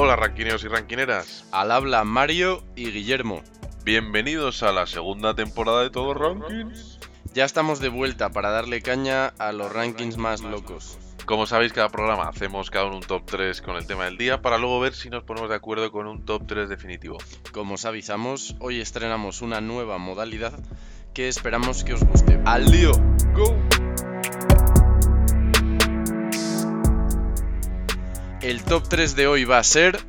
Hola ranquineos y ranquineras. Al habla Mario y Guillermo. Bienvenidos a la segunda temporada de Todos Rankings. Ya estamos de vuelta para darle caña a los rankings más locos. Como sabéis, cada programa hacemos cada uno un top 3 con el tema del día para luego ver si nos ponemos de acuerdo con un top 3 definitivo. Como os avisamos, hoy estrenamos una nueva modalidad que esperamos que os guste. ¡Al lío! ¡Go! El top 3 de hoy va a ser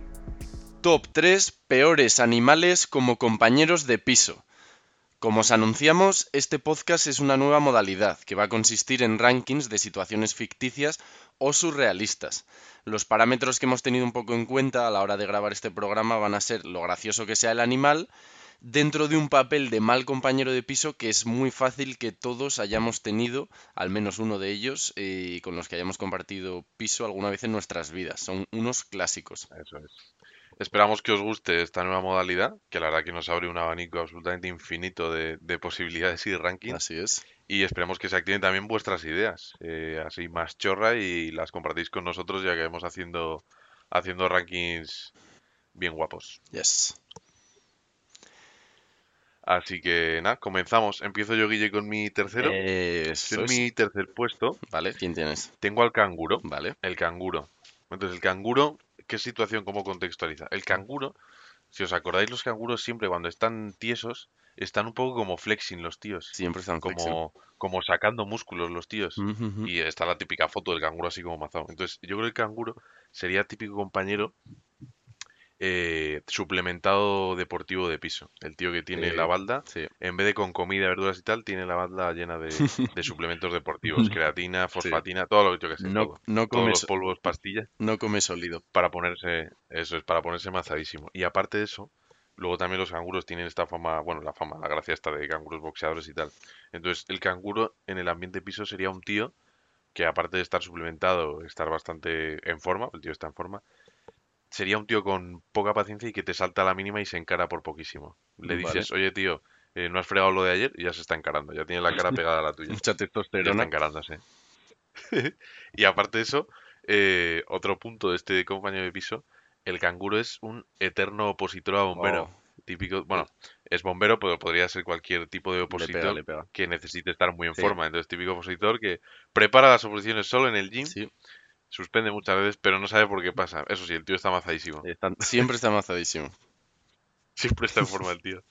Top 3 peores animales como compañeros de piso. Como os anunciamos, este podcast es una nueva modalidad que va a consistir en rankings de situaciones ficticias o surrealistas. Los parámetros que hemos tenido un poco en cuenta a la hora de grabar este programa van a ser lo gracioso que sea el animal, dentro de un papel de mal compañero de piso que es muy fácil que todos hayamos tenido, al menos uno de ellos, eh, con los que hayamos compartido piso alguna vez en nuestras vidas. Son unos clásicos. Eso es. Esperamos que os guste esta nueva modalidad, que la verdad que nos abre un abanico absolutamente infinito de, de posibilidades y rankings. Así es. Y esperemos que se activen también vuestras ideas, eh, así más chorra y las compartís con nosotros ya que vamos haciendo, haciendo rankings bien guapos. Yes. Así que nada, comenzamos. Empiezo yo, Guille, con mi tercero. Eso en es. mi tercer puesto Vale, ¿quién tienes? tengo al canguro. Vale. El canguro. Entonces, el canguro, ¿qué situación, cómo contextualiza? El canguro, si os acordáis, los canguros siempre cuando están tiesos, están un poco como flexing los tíos. Siempre están flexing. Como, como sacando músculos los tíos. Y está la típica foto del canguro así como mazado. Entonces, yo creo que el canguro sería típico compañero eh, suplementado deportivo de piso. El tío que tiene la balda, Sí. en vez de con comida, verduras y tal, tiene la balda llena de, de suplementos deportivos. Creatina, fosfatina, todo lo que yo que sé. No, todo. no, Todos come, los so- polvos, pastillas, no come sólido. para ponerse, eso es, para ponerse mazadísimo. Y aparte de eso, luego también los canguros tienen esta fama, bueno, la fama, la gracia esta de canguros boxeadores y tal. Entonces, el canguro en el ambiente piso sería un tío que aparte de estar suplementado, estar bastante en forma, el tío está en forma, sería un tío con poca paciencia y que te salta a la mínima y se encara por poquísimo. Le Vale. dices, oye tío, eh, no has fregado lo de ayer y ya se está encarando, ya tiene la cara pegada a la tuya. Mucha Ya está testosterona. encarándose. y aparte de eso, eh, otro punto de este compañero de piso, el canguro es un eterno opositor a bombero. Oh. Típico, bueno, es bombero, pero podría ser cualquier tipo de Le opositor pega, le pega. que necesite estar muy en Sí. forma. Entonces, típico opositor que prepara las oposiciones solo en el gym, Sí, suspende muchas veces, pero no sabe por qué pasa. Eso sí, el tío está mazadísimo. siempre está amazadísimo. Siempre está en forma el tío.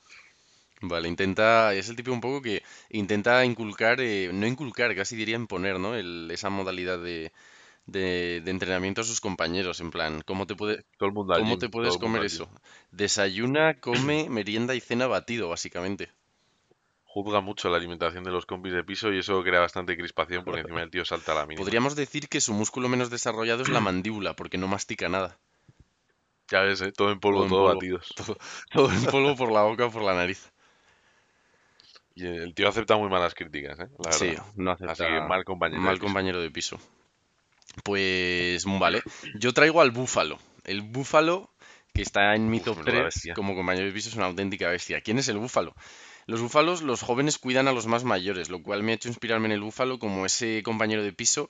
Vale, intenta, es el tipo un poco que intenta inculcar, eh, no inculcar, casi diría imponer, ¿no? El- esa modalidad de, de, de entrenamiento a sus compañeros, en plan, ¿cómo te puede, Todo el mundo al cómo gym, te todo puedes el mundo comer eso? Desayuna, come, merienda y cena batido, básicamente. Juzga mucho la alimentación de los compis de piso y eso crea bastante crispación porque encima el tío salta a la mínima. Podríamos decir que su músculo menos desarrollado es la mandíbula, porque no mastica nada. Ya ves, ¿eh? todo en polvo, Todo en todo polvo. batidos. Todo en polvo por la boca o por la nariz. Y el tío acepta muy malas críticas, ¿eh? La Sí, no Así acepta que mal compañero. mal de piso. compañero de piso. Pues vale, yo traigo al búfalo. El búfalo que está en mi top menuda 3 bestia. como compañero de piso es una auténtica bestia. ¿Quién es el búfalo? Los búfalos, los jóvenes cuidan a los más mayores, lo cual me ha hecho inspirarme en el búfalo como ese compañero de piso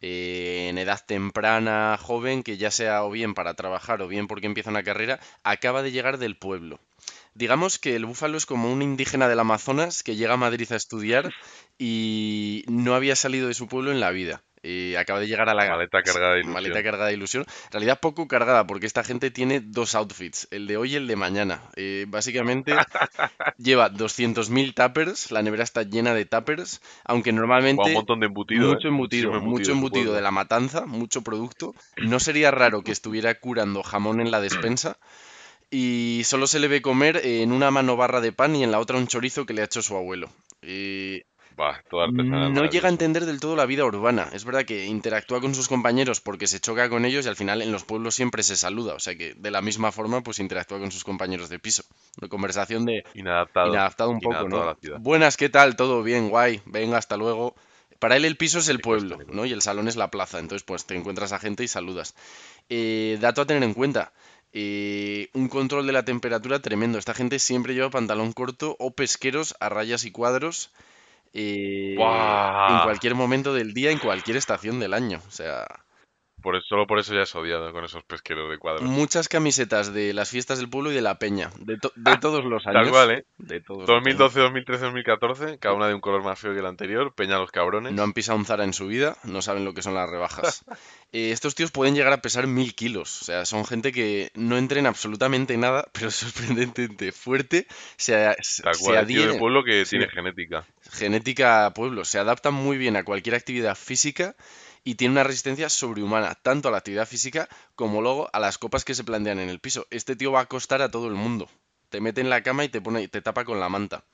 eh, en edad temprana, joven, que ya sea o bien para trabajar o bien porque empieza una carrera, acaba de llegar del pueblo. Digamos que el búfalo es como un indígena del Amazonas que llega a Madrid a estudiar y no había salido de su pueblo en la vida. Eh, acaba de llegar a la Maleta cargada de ilusión. maleta cargada de ilusión. En realidad poco cargada porque esta gente tiene dos outfits, el de hoy y el de mañana. Eh, básicamente lleva 200.000 tuppers, la nevera está llena de tuppers, aunque normalmente un montón de embutido, mucho ¿eh? embutido, mucho en su embutido de la matanza, mucho producto. No sería raro que estuviera curando jamón en la despensa. Y solo se le ve comer en una mano barra de pan y en la otra un chorizo que le ha hecho su abuelo. Eh, Bah, artesanal. no llega a entender del todo la vida urbana. Es verdad que interactúa con sus compañeros porque se choca con ellos y al final en los pueblos siempre se saluda. O sea que de la misma forma pues interactúa con sus compañeros de piso. Una conversación de Inadaptado. inadaptado un poco, ¿no? Buenas, ¿qué tal? ¿Todo bien? Guay. Venga, hasta luego. Para él el piso es el pueblo. ¿no? Y el salón es la plaza. Entonces pues te encuentras a gente y saludas. Eh, dato a tener en cuenta. eh, un control de la temperatura tremendo. Esta gente siempre lleva pantalón corto o pesqueros a rayas y cuadros eh, en cualquier momento del día, en cualquier estación del año. O sea, por solo por eso ya es odiado con esos pesqueros de cuadros. Muchas camisetas de las fiestas del pueblo y de la peña, de, to- de todos los años. Tal cual, ¿eh? De todos los años. 2012, 2013, 2014, cada una de un color más feo que el anterior. Peña los cabrones. No han pisado un Zara en su vida, no saben lo que son las rebajas. Eh, estos tíos pueden llegar a pesar mil kilos. O sea, son gente que no entrena absolutamente nada, pero sorprendentemente fuerte. Se, Tal se cual, el tío adhieren- de pueblo que sí. tiene genética. genética pueblo, se adaptan muy bien a cualquier actividad física y tiene una resistencia sobrehumana, tanto a la actividad física como luego a las copas que se plantean en el piso. Este tío va a acostar a todo el mundo. Te mete en la cama y te pone, te tapa con la manta.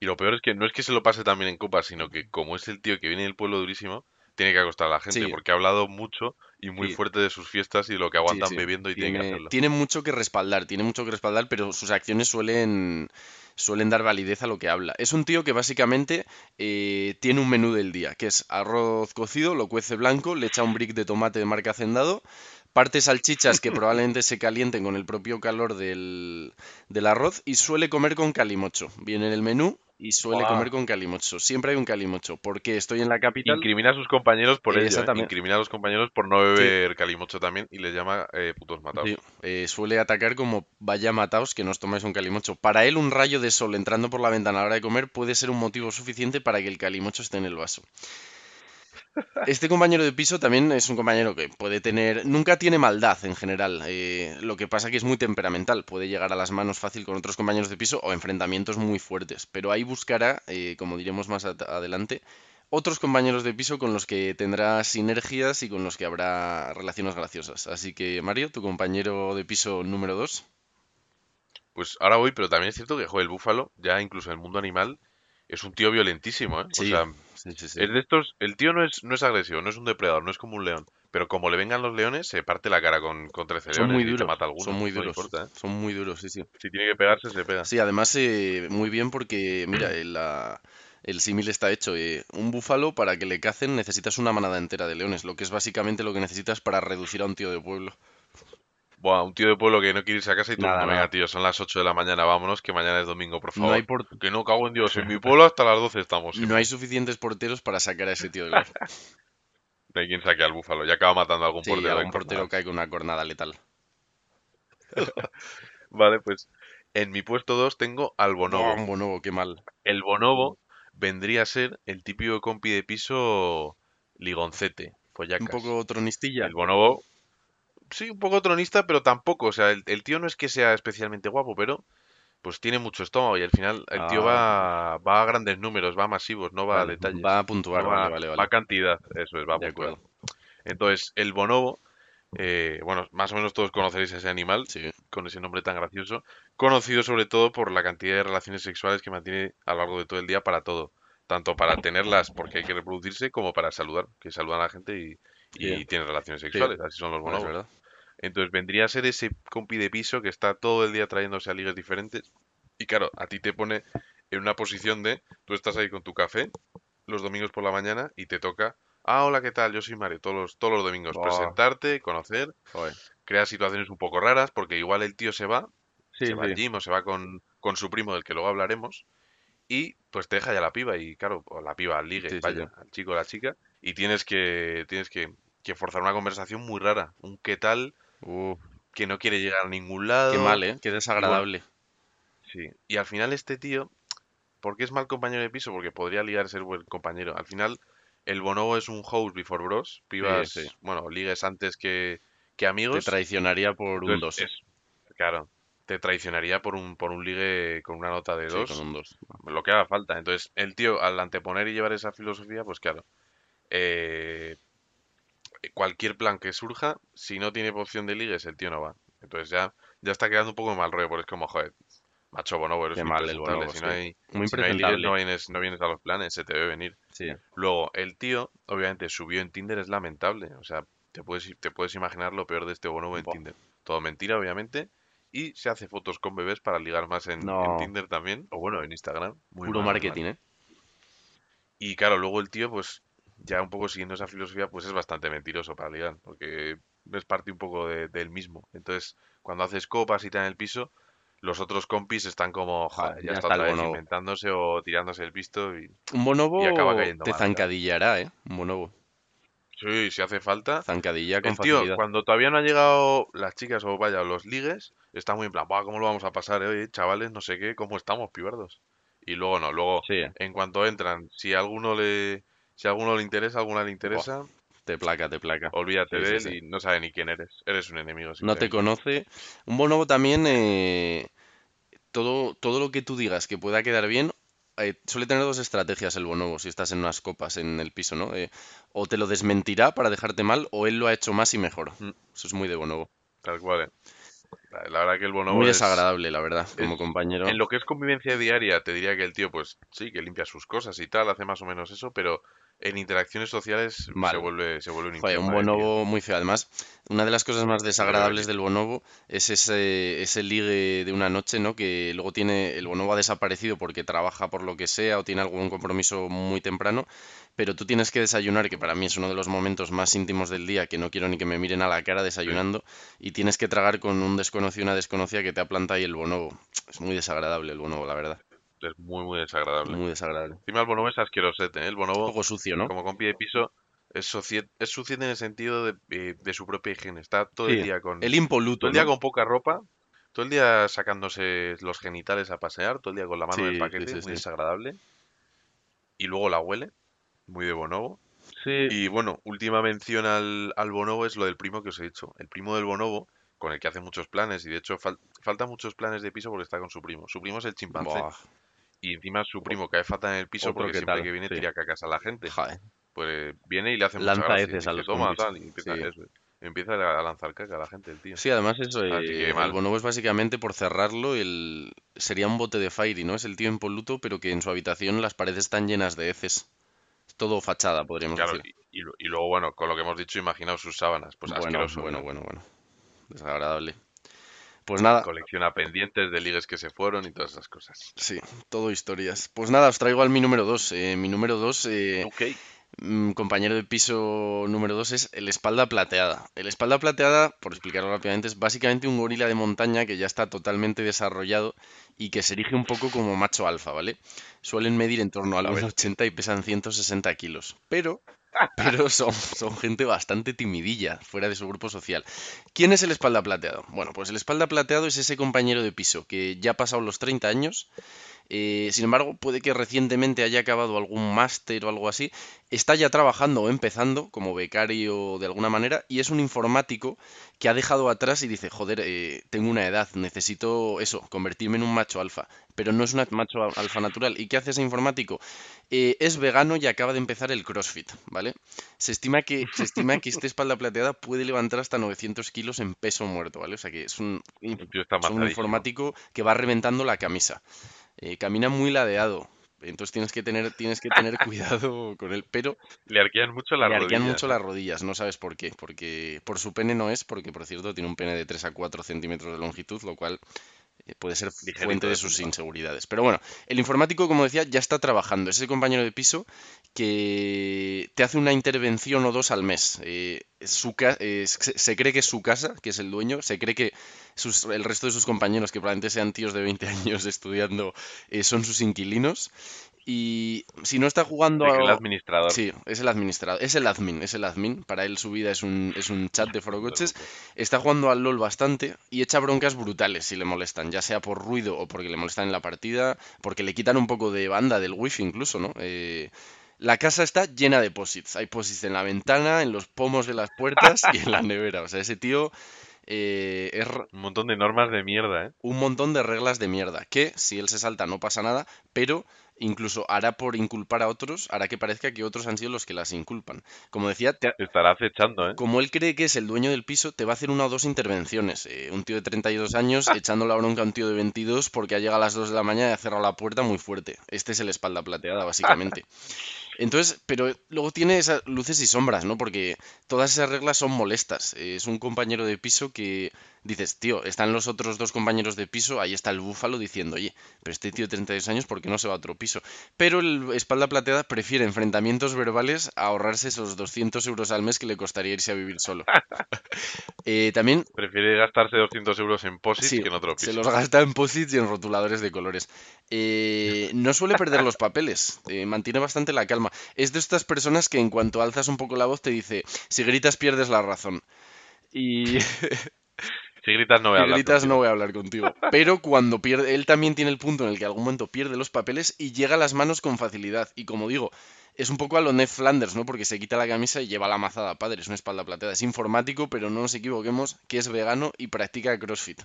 Y lo peor es que no es que se lo pase también en copas, sino que como es el tío que viene del pueblo durísimo, tiene que acostar a la gente, Sí. porque ha hablado mucho y muy Sí. fuerte de sus fiestas y de lo que aguantan sí. bebiendo y tiene que Tiene, hacerlo. tiene mucho que respaldar, tiene mucho que respaldar, pero sus acciones suelen, suelen dar validez a lo que habla. Es un tío que básicamente eh, tiene un menú del día, que es arroz cocido, lo cuece blanco, le echa un brick de tomate de marca Hacendado, parte salchichas que probablemente se calienten con el propio calor del, del arroz y suele comer con calimocho. Viene en el menú y suele comer con calimocho. Siempre hay un calimocho, porque estoy en la capital. Incrimina a sus compañeros por ello, ¿eh? Incrimina a los compañeros por no beber calimocho también y les llama eh, putos matados. Sí, eh, suele atacar como vaya mataos que nos tomáis un calimocho. Para él un rayo de sol entrando por la ventana a la hora de comer puede ser un motivo suficiente para que el calimocho esté en el vaso. Este compañero de piso también es un compañero que puede tener, nunca tiene maldad en general. eh, lo que pasa que es muy temperamental, puede llegar a las manos fácil con otros compañeros de piso o enfrentamientos muy fuertes. Pero ahí buscará, eh, como diremos más ad- adelante, otros compañeros de piso con los que tendrá sinergias y con los que habrá relaciones graciosas. Así que, Mario, tu compañero de piso número 2. Pues ahora voy, pero también es cierto que, joder, el búfalo, ya incluso en el mundo animal, es un tío violentísimo, ¿eh? O Sí, sea, sí, sí, sí. es de estos, el tío no es, no es agresivo, no es un depredador, no es como un león, pero como le vengan los leones, se parte la cara con, con 13 Son leones muy y te mata alguno, son muy duros, importa, ¿eh? son muy duros, sí, sí. Si tiene que pegarse, se pega. Sí, además eh, muy bien porque, mira, el, la- el símil está hecho. eh, un búfalo para que le cacen necesitas una manada entera de leones, lo que es básicamente lo que necesitas para reducir a un tío de pueblo. Buah, un tío de pueblo que no quiere irse a casa y tú, Nada, venga, nada. tío, son las 8 de la mañana, vámonos, que mañana es domingo, por favor. No hay, por- Que no, cago en Dios, en mi pueblo hasta las 12 estamos. no hay suficientes porteros para sacar a ese tío de león. No hay quien saque al búfalo, ya acaba matando a algún Sí, portero. algún portero cae con una cornada letal. Vale, pues en mi puesto 2 tengo al bonobo. Un bonobo, qué mal. El bonobo vendría a ser el típico compi de piso ligoncete, Un poco tronistilla. El bonobo, sí, un poco tronista, pero tampoco. O sea, el, el tío no es que sea especialmente guapo, pero pues tiene mucho estómago y al final el tío Ah. va, va a grandes números, va a masivos, no va a Vale, detalles. va a puntuar, No va, vale, vale, va vale. a cantidad, eso es, va a De puntuar. acuerdo. Entonces, el bonobo, eh, bueno, más o menos todos conoceréis a ese animal, Sí. con ese nombre tan gracioso, conocido sobre todo por la cantidad de relaciones sexuales que mantiene a lo largo de todo el día para todo, tanto para tenerlas porque hay que reproducirse como para saludar, que saludan a la gente y, y tiene relaciones Sí. sexuales, así son los bonobos. verdad. Entonces vendría a ser ese compi de piso que está todo el día trayéndose a ligues diferentes y claro, a ti te pone en una posición de, tú estás ahí con tu café los domingos por la mañana y te toca, ah, hola, ¿qué tal? Yo soy Mario, todos los, todos los domingos, presentarte, conocer, Joder. crear situaciones un poco raras porque igual el tío se va Sí, se va al gym o se va con, con su primo del que luego hablaremos y pues te deja ya la piba y claro, o la piba al ligue, sí, vaya, sí. al chico o la chica y tienes que tienes que, que forzar una conversación muy rara, un qué tal que no quiere llegar a ningún lado. qué mal, ¿eh? Qué desagradable. Sí. Y al final este tío, ¿por qué es mal compañero de piso? Porque podría ligar a ser buen compañero. Al final el bonobo es un host before bros, pibas, sí. bueno, ligues antes que, que Te amigos. traicionaría por un Entonces, 2. es- claro, te traicionaría por un, por un ligue con una nota de Sí, dos, con un 2. lo que haga falta. Entonces, el tío, al anteponer y llevar esa filosofía, pues claro, eh, cualquier plan que surja, si no tiene opción de ligues, el tío no va. Entonces ya, ya está quedando un poco de mal rollo, porque es como, joder, macho bonobo, eres Qué mal el bonobo, Si no hay, Muy si no hay impresentable. no vienes, no vienes a los planes, se te debe venir. Sí. Luego, el tío, obviamente, subió en Tinder, es lamentable. O sea, te puedes, te puedes imaginar lo peor de este bonobo en. Tinder. Todo mentira, obviamente. Y se hace fotos con bebés para ligar más en. Tinder también. O bueno, en Instagram. Muy Puro mal, marketing, mal. ¿eh? Y claro, luego el tío, pues, ya un poco siguiendo esa filosofía, pues es bastante mentiroso para ligar. Porque es parte un poco de- del mismo. Entonces, cuando haces copas y tal en el piso, los otros compis están como, joder, ya, ya está está otra vez inventándose o tirándose el pisto y Un bonobo Y acaba cayendo te mal, zancadillará, ¿eh? Un bonobo. Sí, si hace falta. Zancadilla con El tío, facilidad. cuando todavía no han llegado las chicas o vaya, los ligues, está muy en plan, "Buah, ¿cómo lo vamos a pasar, eh? Chavales? No sé qué, ¿cómo estamos, pibardos? Y luego no, luego, Sí, en cuanto entran, si a alguno le, si a alguno le interesa, a alguna le interesa, te placa, te placa. olvídate Sí, de él sí. y no sabe ni quién eres. Eres un enemigo, No te conoce. Un bonobo también, eh, todo, todo lo que tú digas que pueda quedar bien, eh, suele tener dos estrategias el bonobo si estás en unas copas en el piso, ¿no? Eh, o te lo desmentirá para dejarte mal, o él lo ha hecho más y mejor. Mm. Eso es muy de bonobo. Tal cual. La, verdad que el bonobo Muy es, desagradable, la verdad, como es- compañero. en lo que es convivencia diaria, te diría que el tío, pues sí, que limpia sus cosas y tal, hace más o menos eso, pero en interacciones sociales se vuelve, se vuelve un Joder, un eh, bonobo muy feo. Además, una de las cosas más desagradables del bonobo es ese, ese ligue de una noche, ¿no? Que luego tiene, el bonobo ha desaparecido porque trabaja por lo que sea o tiene algún compromiso muy temprano, pero tú tienes que desayunar, que para mí es uno de los momentos más íntimos del día, que no quiero ni que me miren a la cara desayunando, y tienes que tragar con un desconocido, una desconocida que te ha plantado ahí el bonobo. Es muy desagradable el bonobo, la verdad. Es muy, muy desagradable. Muy desagradable. Encima el bonobo es asquerosete, ¿eh? El Un bonobo, poco sucio, ¿no? como compi de piso, es, es sucio en el sentido de, eh, de su propia higiene. Está todo Sí, el día con, el todo impoluto, el día ¿no? con poca ropa, todo el día sacándose los genitales a pasear, todo el día con la mano en Sí, el sí, paquete, sí, muy desagradable. Y luego la huele, muy de bonobo. Sí. Y bueno, última mención al, al bonobo es lo del primo que os he dicho. El primo del bonobo, con el que hace muchos planes, y de hecho fal- faltan muchos planes de piso porque está con su primo. Su primo es el chimpancé. Buah, Y encima su primo cae fatal en el piso Otro porque que siempre tal, que viene sí. tira cacas a la gente. joder. Pues viene y le hace mucha Lanza gracia. heces y a los toma, compis. tal, y empieza, Sí. eso, empieza a lanzar caca a la gente, el tío. Sí, además eso, eh, el bonobo es básicamente, por cerrarlo, el... sería un bote de Fairy, ¿no? Es el tío impoluto, pero que en su habitación las paredes están llenas de heces. Es todo fachada, podríamos Claro, decir. y, y luego, bueno, con lo que hemos dicho, imaginaos sus sábanas. Pues Bueno, asqueroso. bueno, ¿no? bueno, bueno. Desagradable. Pues nada, Colecciona pendientes de ligues que se fueron y todas esas cosas. sí, todo historias. Pues nada, os traigo al mi número 2. mi número 2, Ok. Mm, compañero de piso número 2 es el espalda plateada. El espalda plateada, por explicarlo rápidamente, es básicamente un gorila de montaña que ya está totalmente desarrollado y que se erige un poco como macho alfa, ¿vale? Suelen medir en torno A ver. 1,80 y pesan 160 kilos. Pero, pero son, gente bastante timidilla, fuera de su grupo social. ¿Quién es el espalda plateado? Bueno, pues el espalda plateado es ese compañero de piso que ya ha pasado los 30 años eh, sin embargo, puede que recientemente haya acabado algún máster o algo así. Está ya trabajando o empezando como becario de alguna manera y es un informático que ha dejado atrás y dice, joder, eh, tengo una edad, necesito eso, convertirme en un macho alfa. Pero no es un macho al- alfa natural. ¿Y qué hace ese informático? Eh, es vegano y acaba de empezar el CrossFit, ¿vale? Se estima que, se estima que esta espalda plateada puede levantar hasta 900 kilos en peso muerto, ¿vale? O sea que es un, es informático que va reventando la camisa. Eh, camina muy ladeado. Entonces tienes que tener, tienes que tener cuidado con él. Pero Le arquean mucho las le arquean rodillas. mucho las rodillas. No sabes por qué. Porque por su pene no es, porque por cierto tiene un pene de 3 a 4 centímetros de longitud, lo cual eh, puede ser Ligerito fuente de sus inseguridades. Pero bueno, el informático, como decía, ya está trabajando. Es ese compañero de piso que te hace una intervención o dos al mes. Eh, es su eh, se, cree que es su casa, que es el dueño, se cree que sus- el resto de sus compañeros, que probablemente sean tíos de 20 años estudiando, eh, son sus inquilinos. Y si no está jugando que el administrador. Sí, es el administrador, es el admin, es el admin. Para él su vida es un, es un chat de forocoches. Está jugando al LOL bastante y echa broncas brutales si le molestan, ya sea por ruido o porque le molestan en la partida, porque le quitan un poco de banda del wifi incluso, ¿no? Eh, la casa está llena de posits. Hay posits en la ventana, en los pomos de las puertas y en la nevera. O sea, ese tío eh, es Un montón de normas de mierda, ¿eh? un montón de reglas de mierda. Que si él se salta no pasa nada, pero incluso hará por inculpar a otros, hará que parezca que otros han sido los que las inculpan. Como decía, te, Te estará acechando, ¿eh? como él cree que es el dueño del piso, te va a hacer una o dos intervenciones. Eh, un tío de 32 años echando la bronca a un tío de 22 porque ha llegado a las 2 de la mañana y ha cerrado la puerta muy fuerte. Este es el espalda plateada, básicamente. Entonces, pero luego tiene esas luces y sombras, ¿no? Porque todas esas reglas son molestas. Es un compañero de piso que dices, tío, están los otros dos compañeros de piso, ahí está el búfalo diciendo, oye, pero este tío de 32 años, ¿por qué no se va a otro piso? Pero el espalda plateada prefiere enfrentamientos verbales a ahorrarse esos 200 euros al mes que le costaría irse a vivir solo. Eh, también Prefiere gastarse 200 euros en posits Sí, que en otro se piso. los gasta en posits y en rotuladores de colores. Eh, no suele perder los papeles, eh, mantiene bastante la calma. Forma. Es de estas personas que en cuanto alzas un poco la voz te dice, si gritas pierdes la razón. Y Si gritas no voy a si hablar gritas contigo. no voy a hablar contigo. Pero cuando pierde, él también tiene el punto en el que algún momento pierde los papeles y llega a las manos con facilidad. Y como digo, es un poco a lo Ned Flanders, ¿no? Porque se quita la camisa y lleva la mazada padre, es una espalda plateada. Es informático, pero no nos equivoquemos que es vegano y practica CrossFit.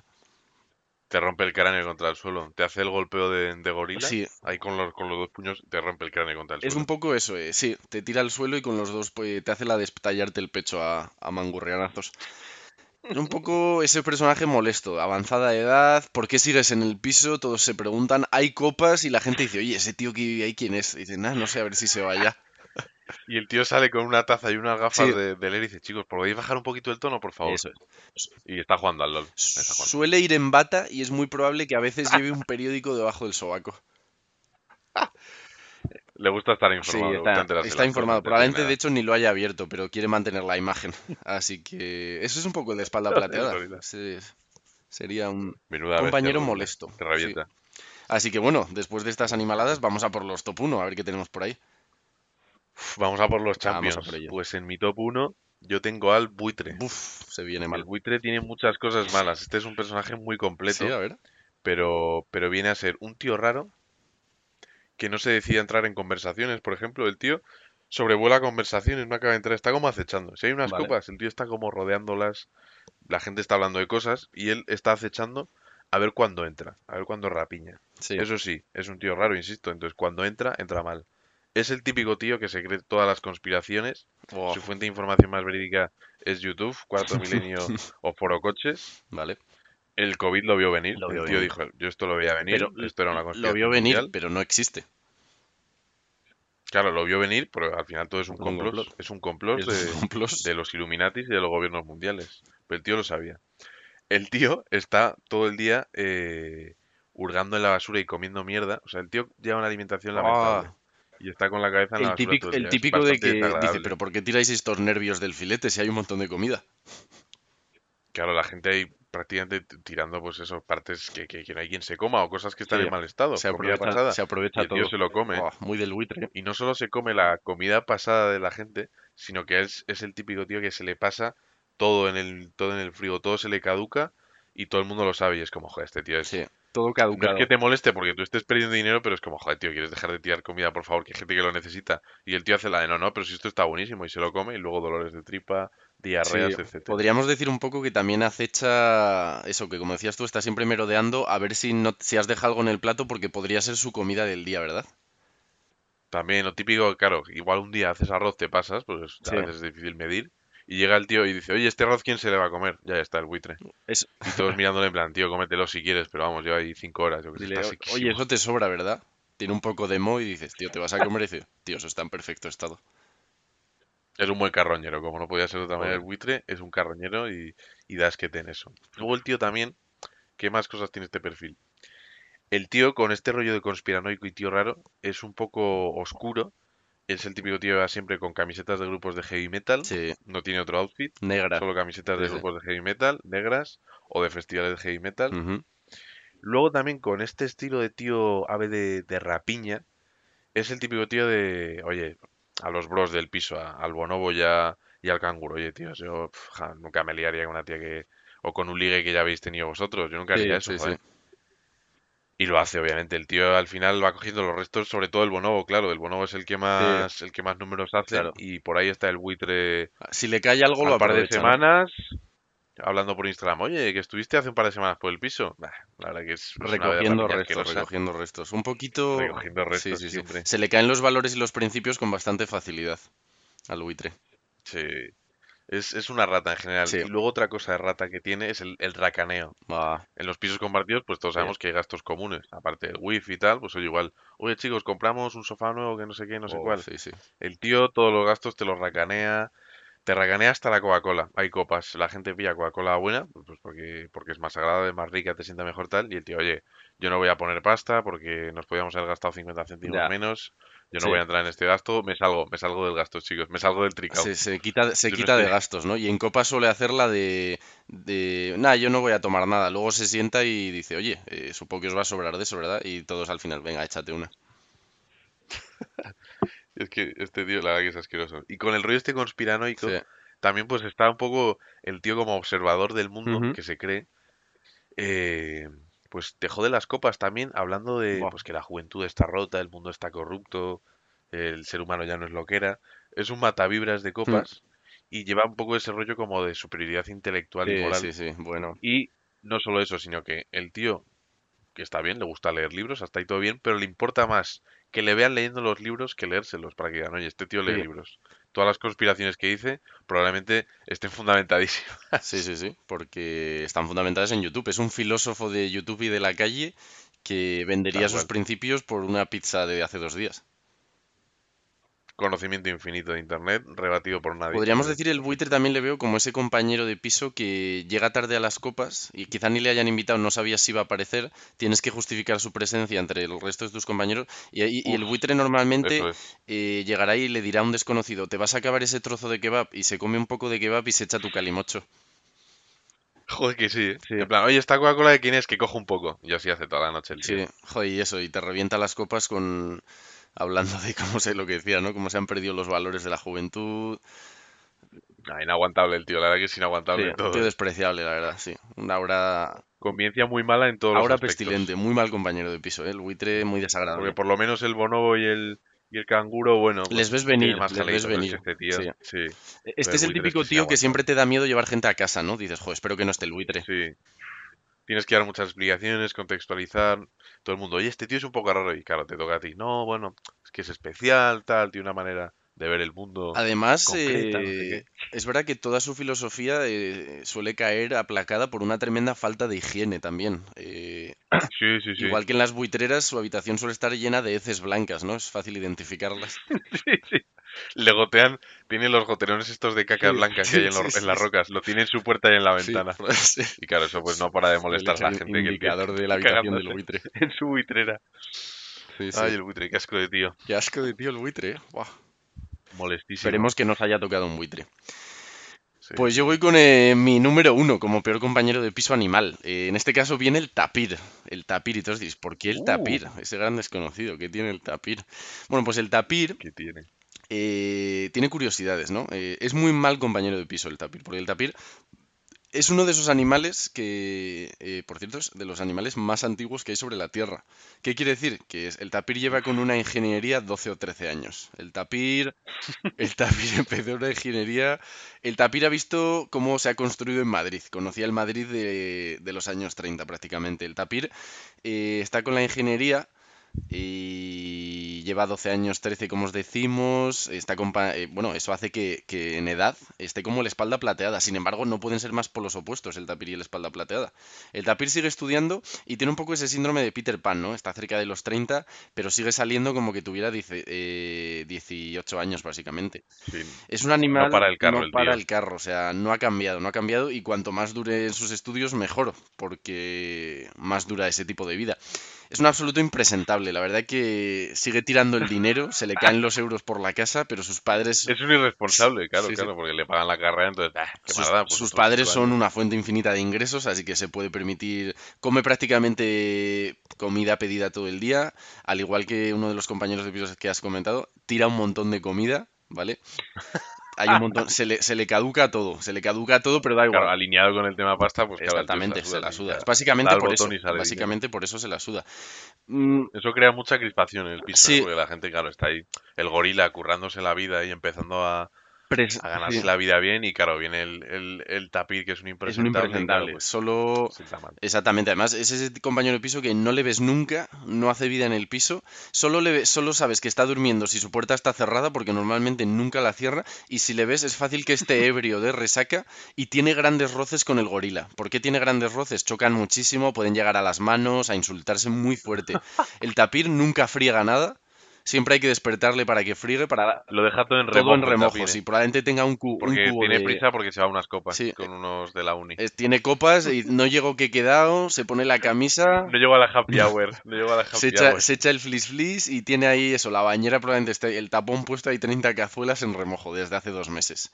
Te rompe el cráneo contra el suelo. Te hace el golpeo de, de gorila. Sí. Ahí con los, con los dos puños te rompe el cráneo contra el Es suelo. un poco eso, eh, sí, te tira al suelo y con los dos pues, te hace la de estallarte el pecho a, a mangurrianazos. Es un poco ese personaje molesto, avanzada edad, ¿por qué sigues en el piso? Todos se preguntan, hay copas y la gente dice, oye, ese tío que vive ahí, ¿quién es? Y dicen, no sé, a ver si se va ya. Y el tío sale con una taza y unas gafas Sí. de, de leer y dice, chicos, ¿podéis bajar un poquito el tono, por favor? Eso es. Y está jugando al LOL. Está jugando. Suele ir en bata y es muy probable que a veces lleve un periódico debajo del sobaco. Le gusta estar informado. está, informado. no Probablemente, de hecho, ni lo haya abierto, pero quiere mantener la imagen. Así que eso es un poco el de espalda Es plateada. Sí, sería un. Menuda compañero molesto. Te revienta. Así que bueno, después de estas animaladas, vamos a por los top 1, a ver qué tenemos por ahí. Vamos a por los Vamos a champions. por. Pues en mi top 1 yo tengo al buitre. Se viene El mal. buitre tiene muchas cosas malas. Este es un personaje muy completo, Sí, a ver. pero, pero viene a ser un tío raro que no se decide a entrar en conversaciones. Por ejemplo, el tío sobrevuela conversaciones, no acaba de entrar, está como acechando. Si hay unas Vale. copas, el tío está como rodeándolas, la gente está hablando de cosas y él está acechando a ver cuándo entra, a ver cuándo rapiña. Sí. Eso sí, es un tío raro, insisto. Entonces, cuando entra, entra mal. Es el típico tío que se cree todas las conspiraciones. Su fuente de información más verídica es YouTube, Cuarto Milenio o Forocoches. vale. El COVID lo vio venir. Lo el tío venir. dijo, yo esto lo veía venir, Pero esto era una Lo conspiración vio venir, mundial". pero no existe. Claro, lo vio venir, pero al final todo es un complot. complot. Es un complot Es de, un complot. de los Illuminatis y de los gobiernos mundiales. Pero el tío lo sabía. El tío está todo el día eh, hurgando en la basura y comiendo mierda. O sea, el tío lleva una alimentación lamentable. Ah, Y está con la cabeza en la el basura típico, el el típico de que dice, pero ¿por qué tiráis estos nervios del filete si hay un montón de comida? Claro, la gente ahí prácticamente tirando pues eso, partes que, que, que no hay quien se coma o cosas que están Sí, en mal estado. Se aprovecha, pasada. se Y aprovecha el tío todo. se lo come. Muy del buitre. Y no solo se come la comida pasada de la gente, sino que es, es el típico tío que se le pasa todo en el, todo en el frigo, todo se le caduca y todo el mundo lo sabe y es como, joder, este tío es... Sí, todo No caducado. es que te moleste porque tú estés perdiendo dinero, pero es como, joder, tío, ¿quieres dejar de tirar comida, por favor? Que hay gente que lo necesita. Y el tío hace la de, no, no, pero si esto está buenísimo y se lo come y luego dolores de tripa, diarreas, Sí, etcétera. podríamos decir un poco que también acecha eso, que como decías tú, está siempre merodeando a ver si, no, si has dejado algo en el plato porque podría ser su comida del día, ¿verdad? También lo típico, claro, igual un día haces arroz, te pasas, pues a veces es difícil medir. Y llega el tío y dice, oye, ¿este arroz quién se le va a comer? Ya está, el buitre. Es, Y todos mirándole en plan, tío, cómetelo si quieres, pero vamos, lleva ahí cinco horas, yo que dile, está oye, eso te sobra, ¿verdad? Tiene un poco de mo y dices, tío, ¿te vas a comer? Y dice, tío, eso está en perfecto estado. Es un buen carroñero, como no podía ser de otra manera el buitre, es un carroñero y, y das que en eso. Luego el tío también, ¿qué más cosas tiene este perfil? El tío con este rollo de conspiranoico y tío raro es un poco oscuro. Es el típico tío que va siempre con camisetas de grupos de heavy metal, Sí, no tiene otro outfit, negra. solo camisetas de Sí, grupos de heavy metal, negras o de festivales de heavy metal. Luego también con este estilo de tío ave de, de rapiña, es el típico tío de, oye, a los bros del piso, a- al bonobo ya y al canguro, oye, tío, yo ja, nunca me liaría con una tía que, o con un ligue que ya habéis tenido vosotros, yo nunca Sí, haría eso, sí, joder. Y lo hace, obviamente, el tío al final va cogiendo los restos, sobre todo el bonobo, claro, el bonobo es el que más, el que más números hace Claro. y por ahí está el buitre Si le cae algo, lo al par de semanas, hablando por Instagram, oye, que estuviste hace un par de semanas por el piso, Bah, la verdad que es, Recogiendo restos, recogiendo restos. Un poquito... Recogiendo restos sí, sí. siempre. Se le caen los valores y los principios con bastante facilidad al buitre. Sí. Es, es una rata en general. Sí. Y luego otra cosa de rata que tiene es el, el racaneo. Va. En los pisos compartidos, pues todos Sí. sabemos que hay gastos comunes. Aparte del wifi y tal, pues oye, igual, oye chicos, compramos un sofá nuevo que no sé qué, no sé Oh, cuál. Sí. El tío todos los gastos te los racanea. Te racanea hasta la Coca-Cola. Hay copas. La gente pilla Coca-Cola buena, pues porque, porque es más agradable, más rica, te sienta mejor tal. Y el tío, oye, yo no voy a poner pasta porque nos podíamos haber gastado 50 céntimos Ya. menos. Yo no Sí. voy a entrar en este gasto. Me salgo, me salgo del gasto, chicos. Me salgo del tricao. Se, se quita, se Yo no quita de gastos, ¿no? Y en Copa suele hacer la de, de, nada, yo no voy a tomar nada. Luego se sienta y dice, oye, eh, supongo que os va a sobrar de eso, ¿verdad? Y todos al final, venga, échate una. Es que este tío, la verdad que es asqueroso. Y con el rollo este conspiranoico, Sí. también pues está un poco el tío como observador del mundo que se cree. eh, pues te jode las copas también, hablando de pues que la juventud está rota, el mundo está corrupto, el ser humano ya no es lo que era. Es un matavibras de copas y lleva un poco ese rollo como de superioridad intelectual y moral. sí, sí, bueno. Y no solo eso, sino que el tío, que está bien, le gusta leer libros, hasta ahí todo bien, pero le importa más que le vean leyendo los libros que leérselos para que digan, oye, este tío lee Sí. libros. Todas las conspiraciones que dice probablemente estén fundamentadísimas. Sí, sí, sí, porque están fundamentadas en YouTube. Es un filósofo de YouTube y de la calle que vendería Tal sus cual. principios por una pizza de hace dos días. Conocimiento infinito de Internet, rebatido por nadie. Podríamos decir el buitre también le veo como ese compañero de piso que llega tarde a las copas y quizá ni le hayan invitado, no sabías si iba a aparecer, tienes que justificar su presencia entre el resto de tus compañeros y, el buitre normalmente es. eh, llegará y le dirá a un desconocido, te vas a acabar ese trozo de kebab y se come un poco de kebab y se echa tu calimocho. Joder, que sí, ¿eh? En plan, oye, esta Coca-Cola de quién es, que cojo un poco. Y así hace toda la noche el tío. Sí, joder, y eso, y te revienta las copas con hablando de cómo sé lo que decía, ¿no? Cómo se han perdido los valores de la juventud. Ah, inaguantable el tío, la verdad que es inaguantable Sí, todo. un tío ¿eh? despreciable, la verdad, sí. Una aura, Conveniencia muy mala en todos los aura aspectos. pestilente, muy mal compañero de piso, ¿eh? El buitre muy Porque desagradable. por lo menos el bonobo y el, y el canguro, bueno, Les pues ves venir, más les ves venir, este tío, sí. sí, Este es el típico tío que siempre te da miedo llevar gente a casa, ¿no? Dices, joder, espero que no esté el buitre. sí. Tienes que dar muchas explicaciones, contextualizar. Todo el mundo, oye, este tío es un poco raro. Y claro, te toca a ti. No, bueno, es que es especial, tal, tiene una manera de ver el mundo Además, concreta, no sé eh, es verdad que toda su filosofía eh, suele caer aplacada por una tremenda falta de higiene también. Eh. Sí, sí, sí. Igual que en las buitreras, su habitación suele estar llena de heces blancas, ¿no? Es fácil identificarlas. Sí, sí. Le gotean, tiene los goterones estos de caca blanca que hay en, las rocas. Lo tiene en su puerta y en la ventana. Y claro, eso pues no para de molestar a la El gente que indicador de la habitación del buitre. en su buitrera. Ay, el buitre, qué asco de tío. Qué asco de tío el buitre, ¿eh? Buah. Molestísimo. Esperemos que nos haya tocado un buitre. Sí. Pues yo voy con eh, mi número uno como peor compañero de piso animal. Eh, en este caso viene el tapir. El tapir. Y todos dices, ¿por qué el Uh. tapir? Ese gran desconocido. ¿Qué tiene el tapir? Bueno, pues el tapir ¿Qué tiene? Eh, tiene curiosidades, ¿no? Eh, es muy mal compañero de piso el tapir, porque el tapir es uno de esos animales que, eh, por cierto, es de los animales más antiguos que hay sobre la Tierra. ¿Qué quiere decir? Que es- el tapir lleva con una ingeniería 12 o 13 años. El tapir, el tapir empezó una ingeniería... El tapir ha visto cómo se ha construido en Madrid. Conocía el Madrid de, los años 30 prácticamente. El tapir está con la ingeniería y lleva 12 años, 13 como os decimos, está eh, bueno, eso hace que, que en edad esté como la espalda plateada, sin embargo no pueden ser más polos opuestos el tapir y la espalda plateada. El tapir sigue estudiando y tiene un poco ese síndrome de Peter Pan, ¿no? Está cerca de los 30, pero sigue saliendo como que tuviera dice- eh, 18 años básicamente. Sí. Es un animal para el carro no el para el carro, o sea, no ha cambiado, no ha cambiado y cuanto más dure sus estudios mejor, porque más dura ese tipo de vida. Es un absoluto impresentable, la verdad que sigue tirando el dinero, se le caen los euros por la casa, pero sus padres Es un irresponsable, claro, Sí, sí. claro, porque le pagan la carrera, entonces, ah, qué sus, pues sus padres son años. una fuente infinita de ingresos, así que se puede permitir, come prácticamente comida pedida todo el día, al igual que uno de los compañeros de pisos que has comentado, tira un montón de comida, ¿vale? Hay un montón, se le, se le caduca todo, se le caduca todo, pero da igual. Claro, alineado con el tema pasta, pues claro, Exactamente, se la suda. claro. Es básicamente Da el por eso. Básicamente por eso se la suda. Mm, Eso crea mucha crispación en el piso, ¿eh? Sí. porque la gente, claro, está ahí, el gorila currándose la vida y empezando a, pres- a ganarse sí, la vida bien, y claro, viene el, el, el tapir, que es un es un impresentable, impresentable. pues, Solo. Exactamente, además es ese compañero de piso que no le ves nunca, no hace vida en el piso, solo le ve- solo sabes que está durmiendo si su puerta está cerrada porque normalmente nunca la cierra y si le ves es fácil que esté ebrio de resaca y tiene grandes roces con el gorila. ¿Por qué tiene grandes roces? Chocan muchísimo, pueden llegar a las manos, a insultarse muy fuerte. El tapir nunca friega nada, siempre hay que despertarle para que friegue, para Lo deja todo en todo remojo. en el remojo, sí, probablemente tenga un, cu- un Porque cubo tiene de- prisa porque se va a unas copas Sí. con unos de la uni. tiene copas y no llego que he quedado, se pone la camisa, No llego a la happy hour, no llego a la happy Se echa, hour. se echa el flis flis y tiene ahí eso, la bañera probablemente esté, el tapón puesto, hay 30 cazuelas en remojo desde hace dos meses.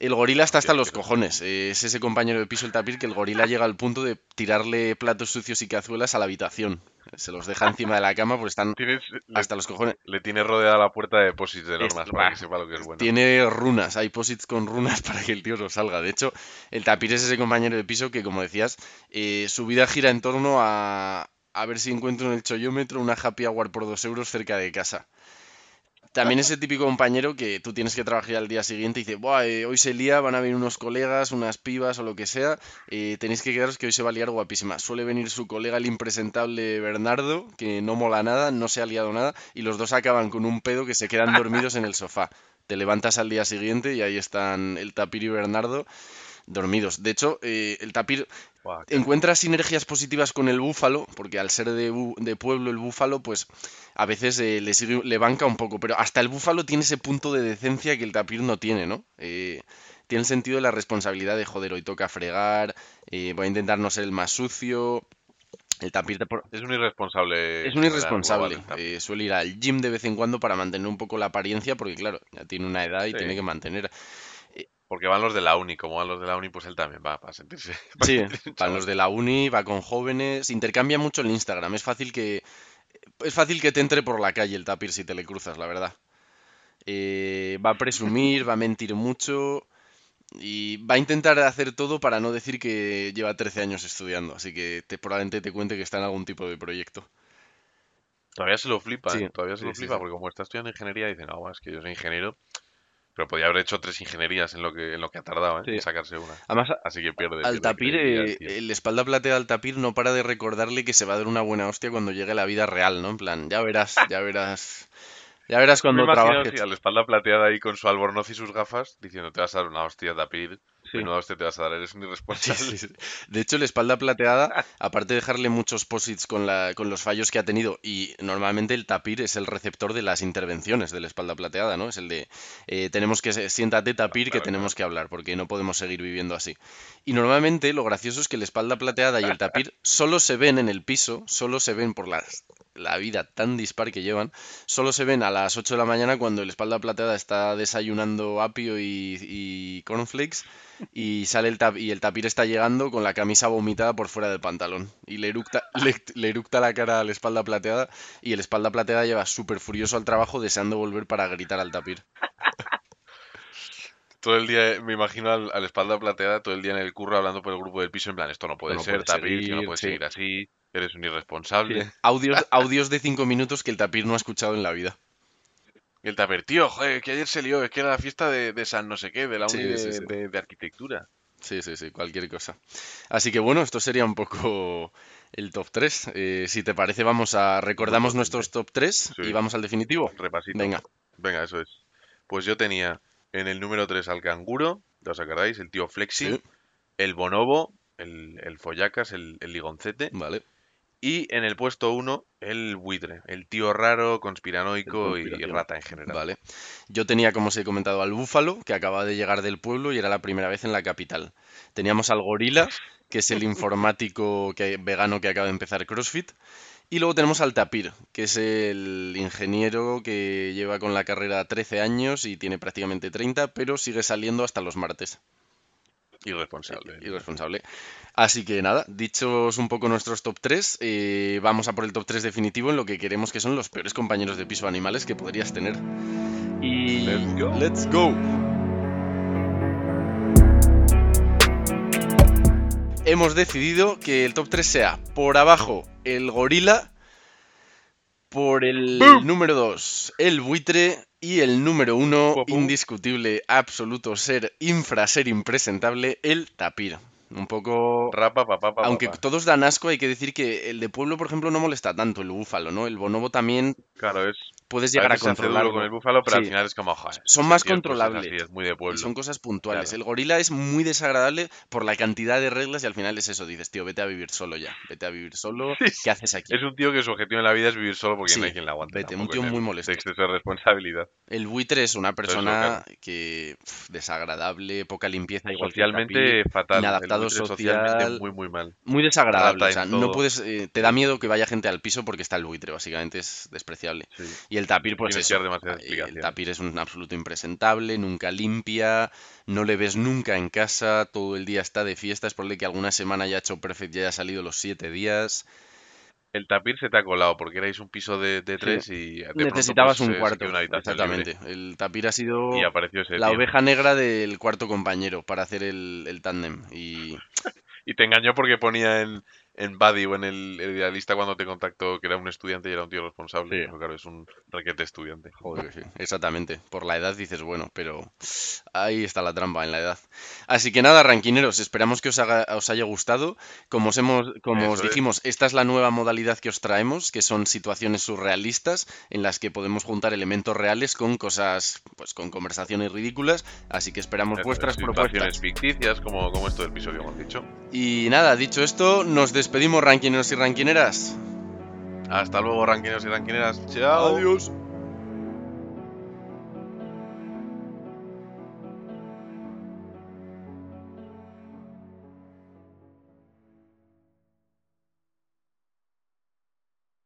El gorila está hasta los cojones. Es ese compañero de piso, el tapir, que el gorila llega al punto de tirarle platos sucios y cazuelas a la habitación. Se los deja encima de la cama porque están Tienes, le, hasta los cojones. le tiene rodeada la puerta de depósitos de normas para que sepa lo que es bueno. Tiene runas, hay posits con runas para que el tío no salga. De hecho, el tapir es ese compañero de piso que, como decías, eh, su vida gira en torno a, a ver si encuentro en el chollómetro una happy hour por dos euros cerca de casa. También ese típico compañero que tú tienes que trabajar al día siguiente y dice, Buah, eh, hoy se lía, van a venir unos colegas, unas pibas o lo que sea, eh, tenéis que quedaros que hoy se va a liar guapísima. Suele venir su colega el impresentable Bernardo, que no mola nada, no se ha liado nada, y los dos acaban con un pedo que se quedan dormidos en el sofá. Te levantas al día siguiente y ahí están el tapir y Bernardo dormidos. De hecho, eh, el tapir encuentra sinergias positivas con el búfalo, porque al ser de, de pueblo el búfalo, pues a veces eh, le, sigue- le banca un poco, pero hasta el búfalo tiene ese punto de decencia que el tapir no tiene, ¿no? Eh, tiene el sentido de la responsabilidad de, joder, hoy toca fregar, eh, voy a intentar no ser el más sucio. El tapir por- Es un irresponsable. es un irresponsable. eh, suele ir al gym de vez en cuando para mantener un poco la apariencia, porque claro, ya tiene una edad y Sí. tiene que mantener. Porque van los de la uni, como van los de la uni, pues él también va para sentirse. para Sí, sentirse para los de la uni, va con jóvenes, intercambia mucho el Instagram. Es fácil que es fácil que te entre por la calle el tapir si te le cruzas, la verdad. Eh, va a presumir, va a mentir mucho y va a intentar hacer todo para no decir que lleva 13 años estudiando. Así que te, probablemente te cuente que está en algún tipo de proyecto. Todavía se lo flipa, Sí, ¿eh? Todavía se sí, lo flipa, sí. porque como está estudiando ingeniería, dice, no, es que yo soy ingeniero. Pero podía haber hecho tres ingenierías en lo que, en lo que ha tardado, ¿eh? Sí. En sacarse una. Además, Así que pierde. al pierde eh, el espalda plateada al tapir no para de recordarle que se va a dar una buena hostia cuando llegue la vida real, ¿no? En plan, ya verás, ya verás. Ya verás Me cuando imagino trabajes. a la espalda plateada ahí con su albornoz y sus gafas, diciendo, te vas a dar una hostia, tapir. Sí. Menuda hostia te vas a dar, eres un irresponsable. sí, sí. De hecho, la espalda plateada, aparte de dejarle muchos posits con, la, con los fallos que ha tenido, y normalmente el tapir es el receptor de las intervenciones de la espalda plateada, ¿no? Es el de, eh, tenemos que, siéntate tapir, que Claro, tenemos que hablar, porque no podemos seguir viviendo así. Y normalmente lo gracioso es que la espalda plateada y el tapir solo se ven en el piso, solo se ven por las, la vida tan dispar que llevan, solo se ven a las 8 de la mañana cuando el espalda plateada está desayunando apio y, cornflakes y sale el tap y el tapir está llegando con la camisa vomitada por fuera del pantalón y le eructa, le, le eructa la cara a la espalda plateada y el espalda plateada lleva súper furioso al trabajo deseando volver para gritar al tapir. Todo el día, me imagino al, al espalda plateada, todo el día en el curro hablando por el grupo del piso, en plan, esto no puede no ser, puede tapir, no sí. seguir así, eres un irresponsable. Audios, audios de 5 minutos que el tapir no ha escuchado en la vida. El tapir, tío, joder, que ayer se lió, es que era la fiesta de, de San no sé qué, de la uni sí, de, sí. de- de arquitectura. Sí, sí, sí, cualquier cosa. Así que bueno, esto sería un poco el top 3. si te parece, vamos a recordamos potente. nuestros top 3 y vamos al definitivo. Repasito. Venga. Venga, eso es. Pues yo tenía en el número 3 al canguro, ¿os acordáis? El tío Flexi, Sí. el bonobo, el, el follacas, el, el ligoncete, Vale. y en el puesto 1 el buitre, el tío raro, conspiranoico y rata en general. Vale. Yo tenía, como os he comentado, al búfalo, que acaba de llegar del pueblo y era la primera vez en la capital. Teníamos al gorila, que es el informático que, vegano que acaba de empezar CrossFit. Y luego tenemos al tapir, que es el ingeniero que lleva con la carrera 13 años y tiene prácticamente 30, pero sigue saliendo hasta los martes. Irresponsable. Irresponsable. Así que nada, dichos un poco nuestros top 3, eh, vamos a por el top 3 definitivo en lo que queremos que son los peores compañeros de piso animales que podrías tener. Y Let's go. let's go. Hemos decidido que el top 3 sea por abajo el gorila, por el número 2 el buitre y el número 1 Pum, pum. indiscutible, absoluto ser infra, ser impresentable, el tapir. Un poco... Rapa, papá, papá. Aunque todos dan asco, hay que decir que el de pueblo, por ejemplo, no molesta tanto el búfalo, ¿no? El bonobo también Claro, es. Puedes A llegar a, duro controlarlo. con el búfalo, pero al final es como, joder. Son más controlables. así, es muy de Y pueblo. son cosas puntuales. Claro. El gorila es muy desagradable por la cantidad de reglas y al final es eso. Dices, tío, vete a vivir solo ya. Vete a vivir solo. ¿Qué haces aquí? Es un tío que su objetivo en la vida es vivir solo porque Sí, no hay quien le aguante. vete, un tío muy molesto. Exceso de responsabilidad. El buitre es una persona que pf, desagradable, poca limpieza, igual Socialmente fatal. inadaptado social, Socialmente muy, muy mal. muy desagradable. O sea, no puedes, eh, te da miedo que vaya gente al piso porque está el buitre, básicamente es despreciable. Sí. Y el tapir, pues eso, demasiada el tapir es un absoluto impresentable, nunca limpia, no le ves nunca en casa, todo el día está de fiesta, es probable que alguna semana haya hecho perfect y haya salido los siete días. El tapir se te ha colado porque erais un piso de, de tres y de pronto, Necesitabas pues, un eh, cuarto, una libre. exactamente. El tapir ha sido Y ese la tío. oveja negra del cuarto compañero para hacer el, el tándem. Y Y te engañó porque ponía en, en Buddy o en el, el idealista cuando te contactó que era un estudiante y era un tío responsable. Sí. Pero claro, es un requete estudiante. Joder, sí, exactamente. Por la edad dices, bueno, pero ahí está la trampa en la edad. Así que nada, ranquineros, esperamos que os, haga- os haya gustado. Como os, hemos, como os Eso es. dijimos, esta es la nueva modalidad que os traemos, que son situaciones surrealistas en las que podemos juntar elementos reales con cosas, pues con conversaciones ridículas. Así que esperamos Eso vuestras es, propuestas. situaciones ficticias como, como esto del piso que hemos dicho. Y nada, dicho esto, nos despedimos, ranquineros y ranquineras. Hasta luego, ranquineros y ranquineras. Chao. Adiós.